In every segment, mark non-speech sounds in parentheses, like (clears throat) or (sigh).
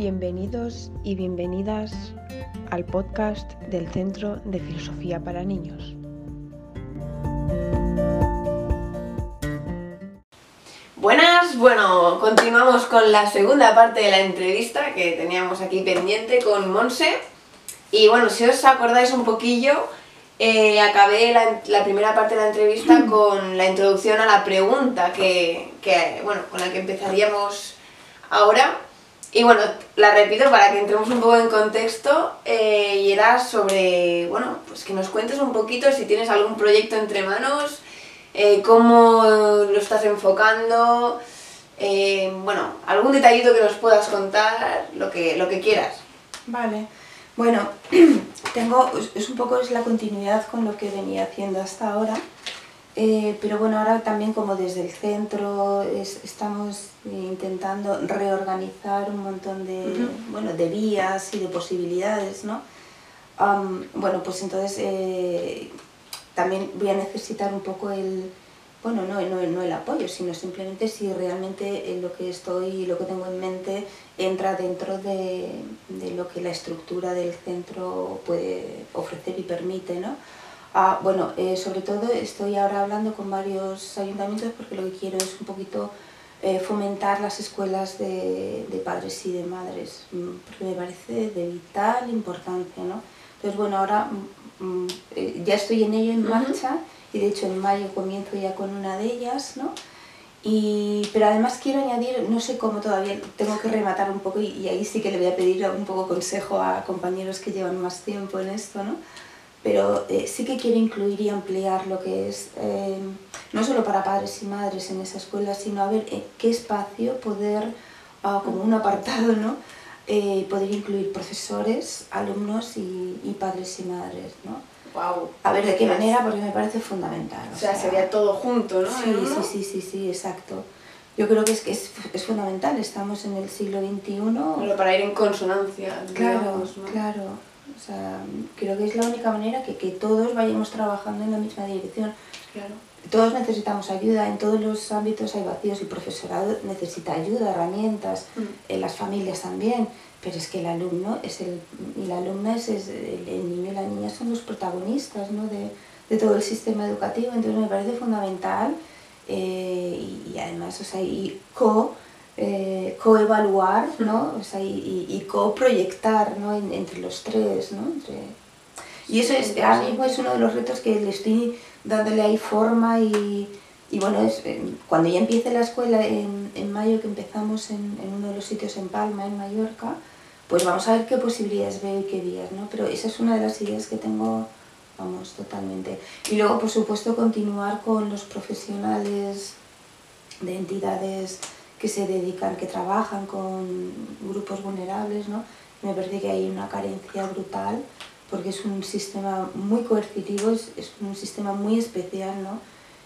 Bienvenidos y bienvenidas al podcast del Centro de Filosofía para Niños. Buenas, bueno, continuamos con la segunda parte de la entrevista que teníamos aquí pendiente con Monse. Y bueno, si os acordáis un poquillo, eh, acabé la, primera parte de la entrevista con la introducción a la pregunta que, que, bueno, con la que empezaríamos ahora. Y bueno, la repito para que entremos un poco en contexto eh, y era sobre, bueno, pues que nos cuentes un poquito si tienes algún proyecto entre manos, eh, cómo lo estás enfocando, eh, bueno, algún detallito que nos puedas contar, lo que, lo que quieras. Vale, bueno, (clears throat) tengo, es un poco es la continuidad con lo que venía haciendo hasta ahora. Eh, pero bueno, ahora también como desde el centro estamos intentando reorganizar un montón de, bueno, de vías y de posibilidades, ¿no? bueno, pues entonces eh, también voy a necesitar un poco el, bueno, no, no, no, el apoyo, sino simplemente si realmente lo que estoy, lo que tengo en mente entra dentro de, de lo que la estructura del centro puede ofrecer y permite, ¿no? Ah, bueno, eh, sobre todo estoy ahora hablando con varios ayuntamientos porque lo que quiero es un poquito eh, fomentar las escuelas de, de, padres y de madres, mm, porque me parece de vital importancia, ¿no? Entonces, bueno, ahora mm, mm, eh, ya estoy en ello en marcha y de hecho en mayo comienzo ya con una de ellas, ¿no? Y, pero además quiero añadir, no sé cómo todavía, tengo que rematar un poco y, y ahí sí que le voy a pedir un poco consejo a compañeros que llevan más tiempo en esto, ¿no? Pero eh, sí que quiero incluir y ampliar lo que es, eh, no solo para padres y madres en esa escuela, sino a ver en qué espacio poder, ah, como un apartado, ¿no? Eh, poder incluir profesores, alumnos y, y, padres y madres. ¿no? Wow. A ver de qué manera, porque me parece fundamental. O, sea, sería todo junto, ¿no? Sí, sí, sí, sí, sí, exacto. Yo creo que es, que es, es fundamental, estamos en el siglo XXI. Pero para ir en consonancia, claro, digamos, ¿no? Claro, o sea, creo que es la única manera que, que todos vayamos trabajando en la misma dirección. Claro. Todos necesitamos ayuda, en todos los ámbitos hay vacíos, el profesorado necesita ayuda, herramientas, Mm. en las familias también, pero es que el alumno es el, y la alumna es, es el, el niño y la niña son los protagonistas ¿no? de, de todo el sistema educativo, entonces me parece fundamental eh, y, y además, o sea, y co eh, coevaluar ¿no? o sea, y, y, y coproyectar ¿no? En, entre los tres. ¿no? Entre... Y eso es, ahora mismo es uno de los retos que le estoy dándole ahí forma y, y bueno, es, eh, cuando ya empiece la escuela en, en mayo, que empezamos en, en, uno de los sitios en Palma, en Mallorca, pues vamos a ver qué posibilidades veo y qué vías, ¿no? Pero esa es una de las ideas que tengo, vamos, totalmente. Y luego, por supuesto, continuar con los profesionales de entidades que se dedican, que trabajan con grupos vulnerables, ¿no? Me parece que hay una carencia brutal porque es un sistema muy coercitivo, es, es, un sistema muy especial, ¿no?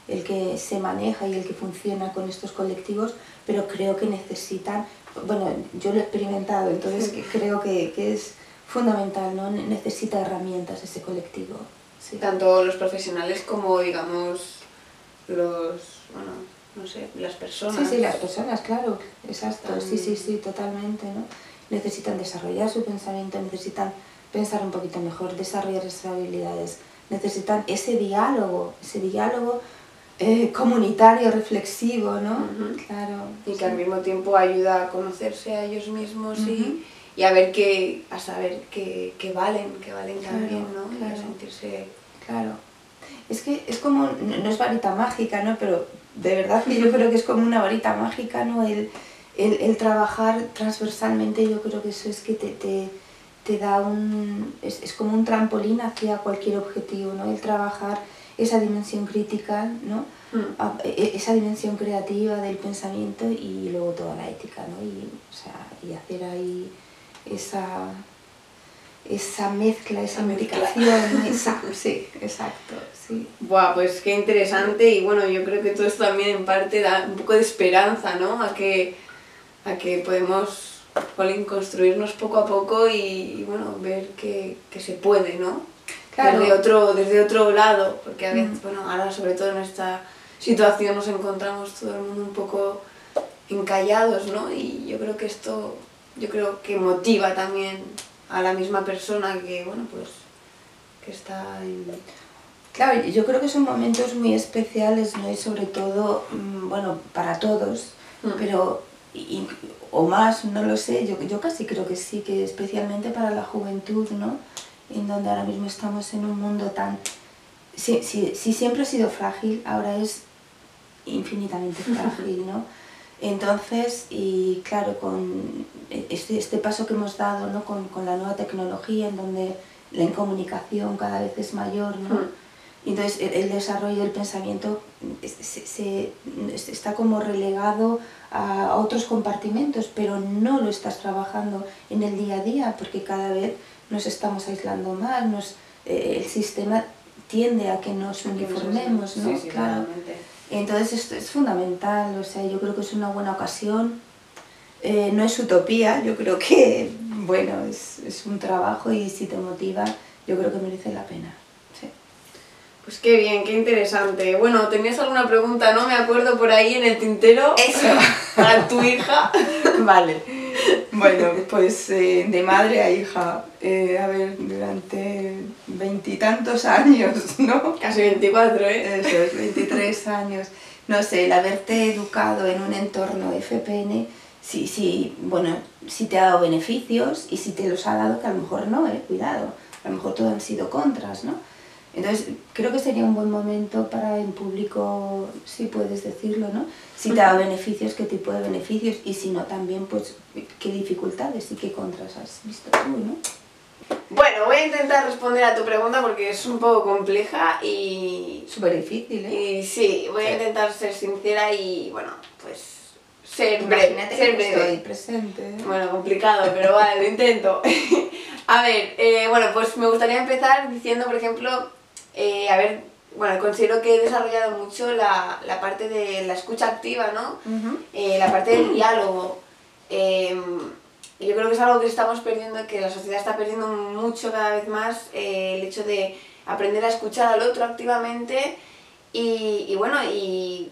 El que se maneja y el que funciona con estos colectivos, pero creo que necesitan, bueno, yo lo he experimentado, entonces sí. creo que, que, es fundamental, ¿no? Necesita herramientas ese colectivo. Sí. Tanto los profesionales como, digamos, los, bueno, no sé, las personas. Sí, sí, las personas, claro, exacto, sí, sí, sí, totalmente, ¿no? Necesitan desarrollar su pensamiento, necesitan pensar un poquito mejor, desarrollar esas habilidades, necesitan ese diálogo, ese diálogo eh, comunitario, reflexivo, ¿no? Uh -huh. Claro. Y que sí. al mismo tiempo ayuda a conocerse a ellos mismos uh -huh. y, y, a ver que, a saber que, que valen, que valen claro, también, ¿no? Claro. Y a sentirse... Claro. Es que es como, no es varita mágica, ¿no? Pero de verdad que yo creo que es como una varita mágica, ¿no? El, el, el trabajar transversalmente, yo creo que eso es que te, te, te da un... Es, es, como un trampolín hacia cualquier objetivo, ¿no? El trabajar esa dimensión crítica, ¿no? Mm. Esa dimensión creativa del pensamiento y luego toda la ética, ¿no? Y, o sea, y hacer ahí esa, esa mezcla, esa medicación, (laughs) esa, sí, exacto, sí. Buah, pues qué interesante y bueno, yo creo que todo esto también en parte da un poco de esperanza, ¿no? A que, a que podemos construirnos poco a poco y, y bueno, ver que, que, se puede, ¿no? Claro. Desde, otro, desde otro lado, porque a veces, mm. bueno, ahora sobre todo en esta situación nos encontramos todo el mundo un poco encallados, ¿no? Y yo creo que esto yo creo que motiva también a la misma persona que, bueno, pues, que está en... Claro, yo creo que son momentos muy especiales, ¿no? Y sobre todo, mm, bueno, para todos, Mm. pero, y- o más, no lo sé, yo, yo casi creo que sí, que especialmente para la juventud, ¿no? En donde ahora mismo estamos en un mundo tan... Si, si, si siempre ha sido frágil, ahora es infinitamente frágil, ¿no? (laughs) Entonces, y claro, con este, este paso que hemos dado, ¿no? Con, con la nueva tecnología, en donde la incomunicación cada vez es mayor, ¿no? Mm. Y Entonces el, el desarrollo del pensamiento se, se- es- está como relegado a, otros compartimentos, pero no lo estás trabajando en el día a día porque cada vez nos estamos aislando más, nos, eh, el sistema tiende a que nos uniformemos, ¿no? Sí, sí, claro. Entonces esto es fundamental, o sea, yo creo que es una buena ocasión. Eh, no es utopía, yo creo que, (laughs) bueno, es, es un trabajo y si te motiva, yo creo que merece la pena. Sí. Pues qué bien, qué interesante. Bueno, ¿tenías alguna pregunta, no? Me acuerdo por ahí en el tintero. Eso. (laughs) Para tu hija. (laughs) Vale. Bueno, pues eh, de madre a hija, eh, a ver, durante veintitantos años, ¿no? Casi 24, ¿eh? Eso es, 23 años. No sé, el haberte educado en un entorno FPN, sí, sí, bueno, sí te ha dado beneficios y sí te los ha dado que a lo mejor no, eh, cuidado, a lo mejor todo han sido contras, ¿no? Entonces, creo que sería un buen momento para en público, si puedes decirlo, ¿no? Si te ha dado beneficios, qué tipo de beneficios y si no también, pues, qué dificultades y qué contras has visto tú, ¿no? Bueno, voy a intentar responder a tu pregunta porque es un poco compleja y... Súper difícil, ¿eh? Y sí, voy a intentar ser sincera y, bueno, pues ser breve. estoy presente. ¿eh? Bueno, complicado, pero vale, lo intento. (laughs) a ver, eh, bueno, pues me gustaría empezar diciendo, por ejemplo, eh, a ver, bueno, considero que he desarrollado mucho la, la parte de la escucha activa, ¿no? Eh, la parte del diálogo. Eh, yo creo que es algo que estamos perdiendo, que la sociedad está perdiendo mucho cada vez más, eh, el hecho de aprender a escuchar al otro activamente y, y bueno, y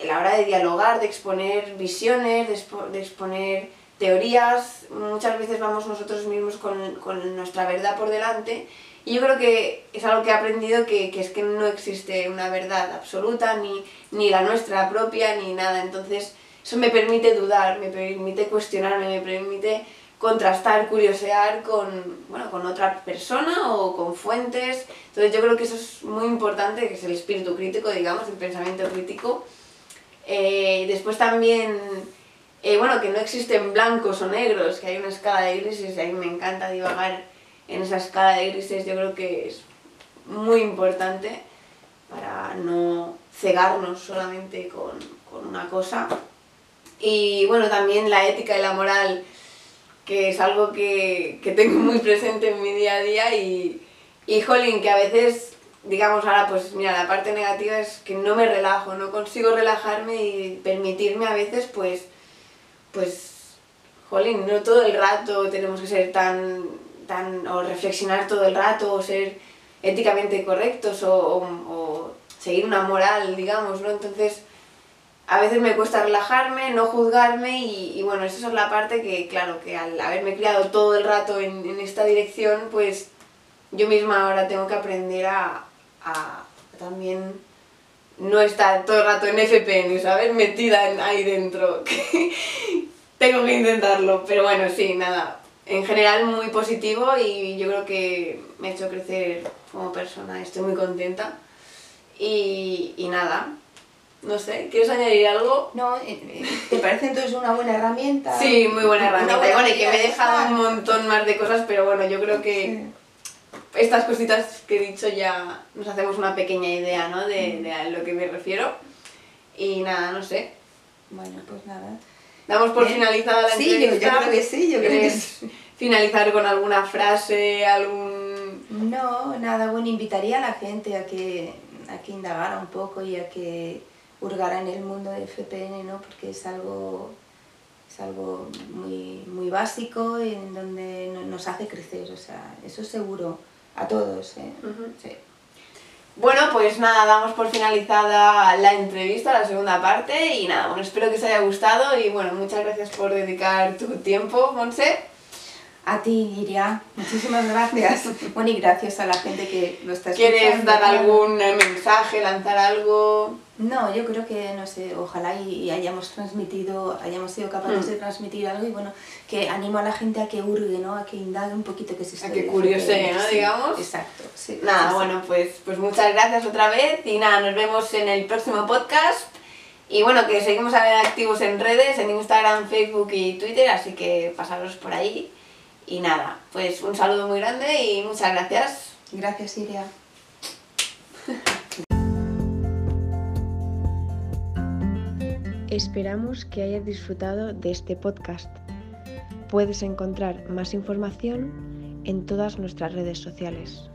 a la hora de dialogar, de exponer visiones, de, expo- de exponer teorías, muchas veces vamos nosotros mismos con, con nuestra verdad por delante y yo creo que es algo que he aprendido que, que es que no existe una verdad absoluta, ni, ni la nuestra propia, ni nada. Entonces, eso me permite dudar, me permite cuestionarme, me permite contrastar, curiosear con, bueno, con otra persona o con fuentes. Entonces, yo creo que eso es muy importante, que es el espíritu crítico, digamos, el pensamiento crítico. Eh, después también, eh, bueno, que no existen blancos o negros, que hay una escala de grises y a mí me encanta divagar en esa escala de grises. Yo creo que es muy importante para no cegarnos solamente con, con una cosa. Y bueno, también la ética y la moral, que es algo que, que tengo muy presente en mi día a día y, y jolín, que a veces, digamos ahora, pues mira, la parte negativa es que no me relajo, no consigo relajarme y permitirme a veces, pues, pues, jolín, no todo el rato tenemos que ser tan, tan, o reflexionar todo el rato, o ser éticamente correctos, o, o, seguir una moral, digamos, ¿no? Entonces, a veces me cuesta relajarme, no juzgarme y, y bueno, esa es la parte que, claro, que al haberme criado todo el rato en, en esta dirección, pues yo misma ahora tengo que aprender a, a también no estar todo el rato en FPN, ¿sabes? Metida en- ahí dentro. (laughs) tengo que intentarlo, pero bueno, sí, nada. En general muy positivo y yo creo que me ha hecho crecer como persona, estoy muy contenta. Y, y nada, no sé, ¿quieres añadir algo? No, eh, eh, ¿te parece entonces una buena herramienta? Sí, muy buena herramienta. buena bueno, y que me he dejado un montón más de cosas, pero bueno, yo creo que Sí. Estas cositas que he dicho ya nos hacemos una pequeña idea, ¿no? De, de a lo que me refiero. Y nada, no sé. Bueno, pues nada. Damos por Bien. finalizada la Sí, yo- yo entrevista. creo que sí, yo creo que ¿Quieres finalizar con alguna frase, algún... No, nada, bueno, invitaría a la gente a que, a que indagara un poco y a que hurgara en el mundo de FPN, ¿no? Porque es algo, es algo muy, muy básico en donde no- nos hace crecer, o sea, eso seguro, a todos, ¿eh? Sí. Bueno, pues nada, damos por finalizada la entrevista, la segunda parte, y nada, bueno, espero que os haya gustado y bueno, muchas gracias por dedicar tu tiempo, Monse. A ti, Iria, muchísimas gracias. (laughs) bueno, y gracias a la gente que lo está escuchando. ¿Quieres dar algún eh, mensaje, lanzar algo? No, yo creo que, no sé, ojalá y, y hayamos transmitido, hayamos sido capaces Mm. de transmitir algo y bueno, que animo a la gente a que hurgue, ¿no? A que indague un poquito que se A que curiosee, ¿no? Digamos. Exacto, sí. Nada, sí. bueno, pues, pues muchas gracias otra vez y nada, nos vemos en el próximo podcast. Y bueno, que seguimos activos en redes, en Instagram, Facebook y Twitter, así que pasaros por ahí. Y nada, pues un saludo muy grande y muchas gracias. Gracias, Iria. Esperamos que hayas disfrutado de este podcast. Puedes encontrar más información en todas nuestras redes sociales.